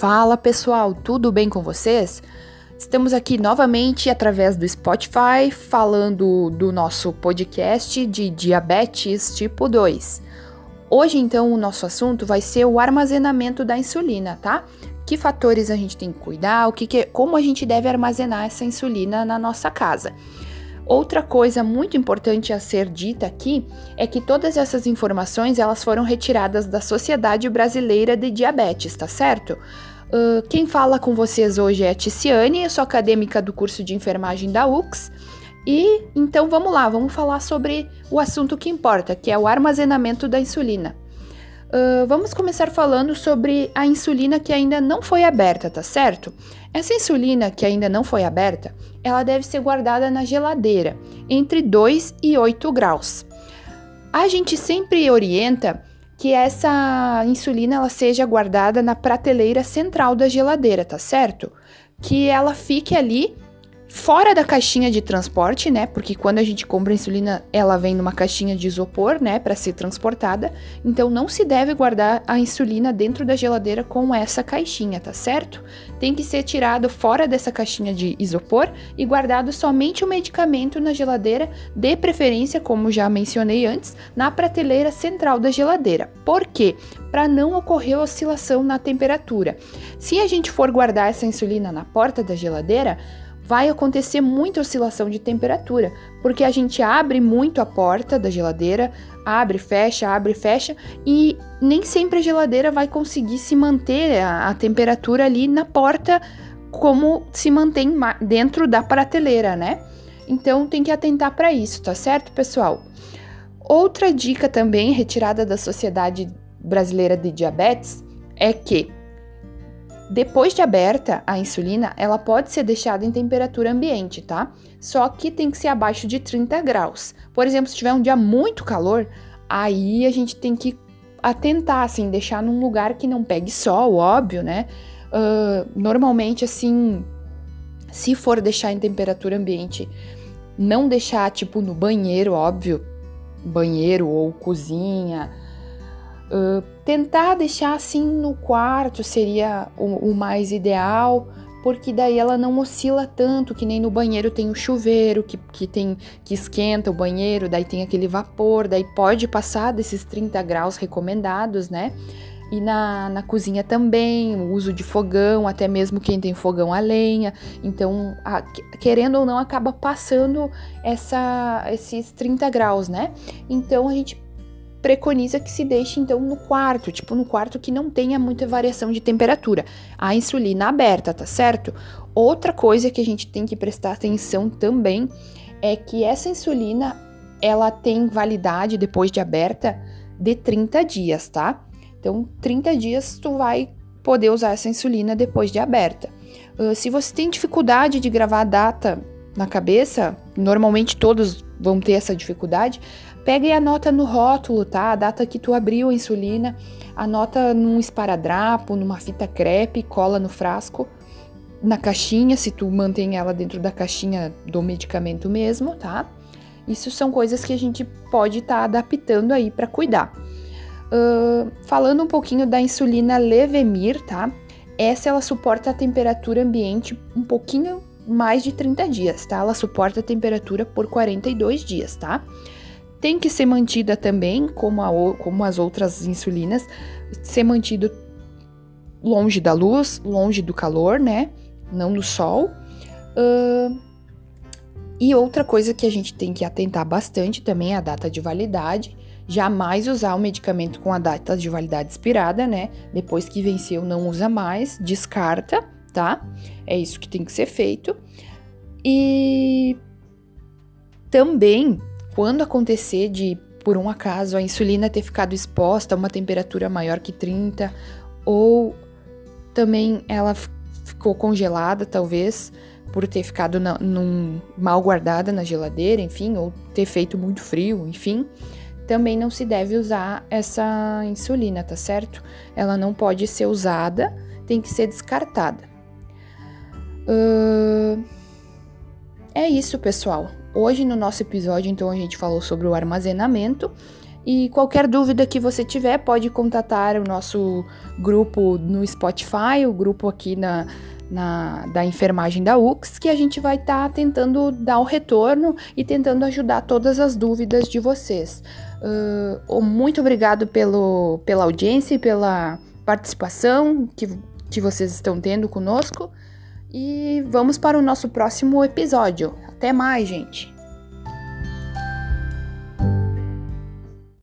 Fala pessoal, tudo bem com vocês? Estamos aqui novamente através do Spotify falando do nosso podcast de diabetes tipo 2. Hoje, então, o nosso assunto vai ser o armazenamento da insulina, tá? Que fatores a gente tem que cuidar, o que, que como a gente deve armazenar essa insulina na nossa casa. Outra coisa muito importante a ser dita aqui é que todas essas informações elas foram retiradas da Sociedade Brasileira de Diabetes, tá certo? Uh, quem fala com vocês hoje é a Ticiane, eu sou acadêmica do curso de enfermagem da UX. E então vamos lá, vamos falar sobre o assunto que importa, que é o armazenamento da insulina. Uh, vamos começar falando sobre a insulina que ainda não foi aberta, tá certo? Essa insulina que ainda não foi aberta, ela deve ser guardada na geladeira, entre 2 e 8 graus. A gente sempre orienta que essa insulina ela seja guardada na prateleira central da geladeira, tá certo? Que ela fique ali fora da caixinha de transporte, né? Porque quando a gente compra insulina, ela vem numa caixinha de isopor, né, para ser transportada. Então não se deve guardar a insulina dentro da geladeira com essa caixinha, tá certo? Tem que ser tirado fora dessa caixinha de isopor e guardado somente o medicamento na geladeira, de preferência, como já mencionei antes, na prateleira central da geladeira. Por quê? Para não ocorrer oscilação na temperatura. Se a gente for guardar essa insulina na porta da geladeira, vai acontecer muita oscilação de temperatura, porque a gente abre muito a porta da geladeira, abre, fecha, abre, fecha, e nem sempre a geladeira vai conseguir se manter a, a temperatura ali na porta como se mantém dentro da prateleira, né? Então tem que atentar para isso, tá certo, pessoal? Outra dica também retirada da Sociedade Brasileira de Diabetes é que depois de aberta, a insulina, ela pode ser deixada em temperatura ambiente, tá? Só que tem que ser abaixo de 30 graus. Por exemplo, se tiver um dia muito calor, aí a gente tem que atentar, assim, deixar num lugar que não pegue sol, óbvio, né? Uh, normalmente, assim, se for deixar em temperatura ambiente, não deixar, tipo, no banheiro, óbvio, banheiro ou cozinha, Uh, tentar deixar assim no quarto seria o, o, mais ideal, porque daí ela não oscila tanto, que nem no banheiro tem o chuveiro que, que tem que esquenta o banheiro, daí tem aquele vapor, daí pode passar desses 30 graus recomendados, né? E na, na cozinha também, o uso de fogão, até mesmo quem tem fogão a lenha. Então, a, querendo ou não, acaba passando essa, esses 30 graus, né? Então, a gente preconiza que se deixe então no quarto, tipo no quarto que não tenha muita variação de temperatura. A insulina aberta, tá certo? Outra coisa que a gente tem que prestar atenção também é que essa insulina ela tem validade depois de aberta de 30 dias, tá? Então, 30 dias tu vai poder usar essa insulina depois de aberta. Uh, se você tem dificuldade de gravar a data na cabeça, normalmente todos vão ter essa dificuldade, Pega e anota no rótulo, tá? A data que tu abriu a insulina, anota num esparadrapo, numa fita crepe, cola no frasco, na caixinha, se tu mantém ela dentro da caixinha do medicamento mesmo, tá? Isso são coisas que a gente pode estar tá adaptando aí para cuidar. Uh, falando um pouquinho da insulina Levemir, tá? Essa ela suporta a temperatura ambiente um pouquinho mais de 30 dias, tá? Ela suporta a temperatura por 42 dias, tá? tem que ser mantida também, como, a, como as outras insulinas, ser mantido longe da luz, longe do calor, né? Não do sol. Uh, e outra coisa que a gente tem que atentar bastante também é a data de validade. Jamais usar o medicamento com a data de validade expirada, né? Depois que venceu, não usa mais, descarta, tá? É isso que tem que ser feito. E também quando acontecer de, por um acaso, a insulina ter ficado exposta a uma temperatura maior que 30, ou também ela ficou congelada, talvez, por ter ficado na, num, mal guardada na geladeira, enfim, ou ter feito muito frio, enfim, também não se deve usar essa insulina, tá certo? Ela não pode ser usada, tem que ser descartada. Uh, é isso, pessoal. Hoje no nosso episódio, então, a gente falou sobre o armazenamento E qualquer dúvida que você tiver, pode contatar o nosso grupo no Spotify, o grupo aqui na, na, da enfermagem da UX, que a gente vai estar tá tentando dar o retorno e tentando ajudar todas as dúvidas de vocês. Uh, muito obrigado pelo, pela audiência e pela participação que, que vocês estão tendo conosco. E vamos para o nosso próximo episódio. Até mais, gente!